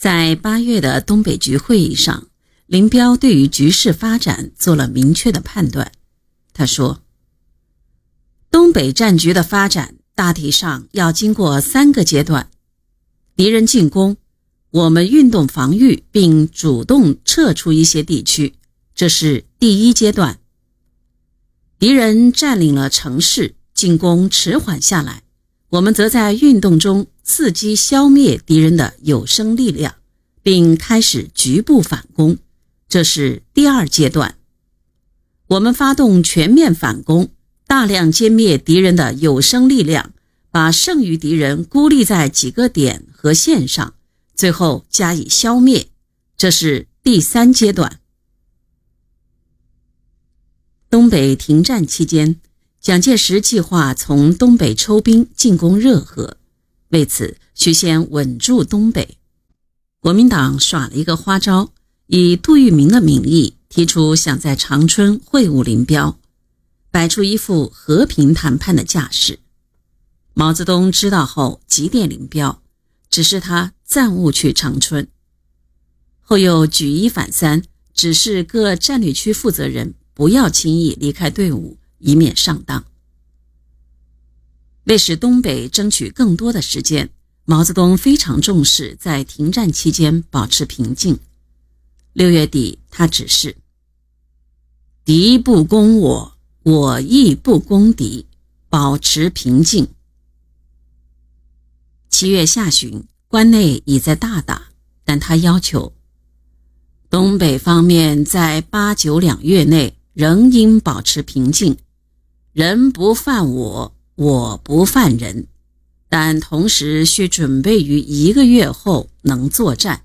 在八月的东北局会议上，林彪对于局势发展做了明确的判断。他说：“东北战局的发展大体上要经过三个阶段：敌人进攻，我们运动防御，并主动撤出一些地区，这是第一阶段；敌人占领了城市，进攻迟缓下来，我们则在运动中。”伺机消灭敌人的有生力量，并开始局部反攻，这是第二阶段。我们发动全面反攻，大量歼灭敌人的有生力量，把剩余敌人孤立在几个点和线上，最后加以消灭，这是第三阶段。东北停战期间，蒋介石计划从东北抽兵进攻热河。为此，需先稳住东北。国民党耍了一个花招，以杜聿明的名义提出想在长春会晤林彪，摆出一副和平谈判的架势。毛泽东知道后急电林彪，指示他暂勿去长春。后又举一反三，指示各战略区负责人不要轻易离开队伍，以免上当。为使东北争取更多的时间，毛泽东非常重视在停战期间保持平静。六月底，他指示：敌不攻我，我亦不攻敌，保持平静。七月下旬，关内已在大打，但他要求东北方面在八九两月内仍应保持平静，人不犯我。我不犯人，但同时需准备于一个月后能作战。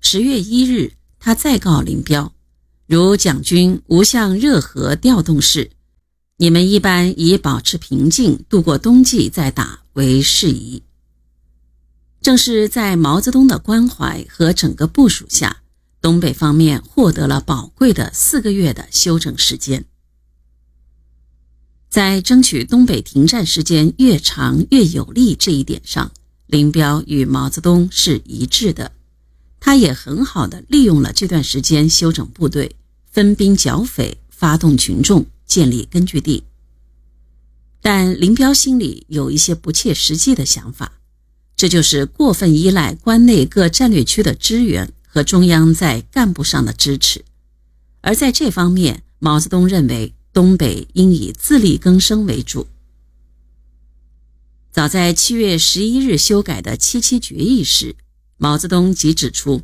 十月一日，他再告林彪：如蒋军无向热河调动时，你们一般以保持平静度过冬季再打为适宜。正是在毛泽东的关怀和整个部署下，东北方面获得了宝贵的四个月的休整时间。在争取东北停战时间越长越有利这一点上，林彪与毛泽东是一致的。他也很好的利用了这段时间休整部队、分兵剿匪、发动群众、建立根据地。但林彪心里有一些不切实际的想法，这就是过分依赖关内各战略区的支援和中央在干部上的支持。而在这方面，毛泽东认为。东北应以自力更生为主。早在七月十一日修改的七七决议时，毛泽东即指出，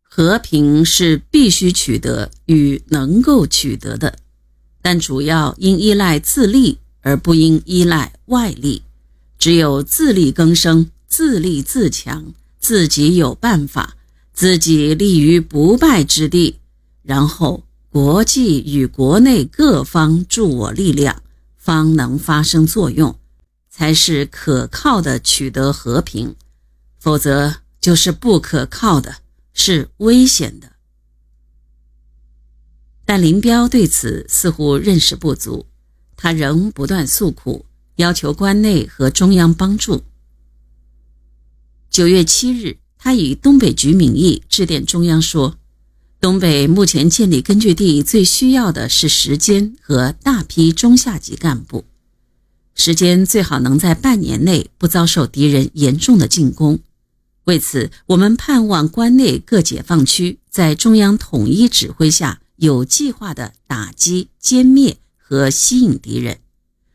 和平是必须取得与能够取得的，但主要应依赖自立，而不应依赖外力。只有自力更生，自立自强，自己有办法，自己立于不败之地，然后。国际与国内各方助我力量，方能发生作用，才是可靠的取得和平；否则就是不可靠的，是危险的。但林彪对此似乎认识不足，他仍不断诉苦，要求关内和中央帮助。九月七日，他以东北局名义致电中央说。东北目前建立根据地最需要的是时间和大批中下级干部。时间最好能在半年内不遭受敌人严重的进攻。为此，我们盼望关内各解放区在中央统一指挥下，有计划地打击、歼灭和吸引敌人，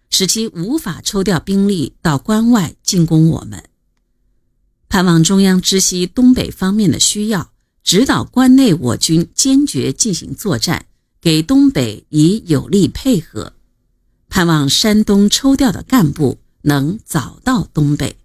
使其无法抽调兵力到关外进攻我们。盼望中央知悉东北方面的需要。指导关内我军坚决进行作战，给东北以有力配合，盼望山东抽调的干部能早到东北。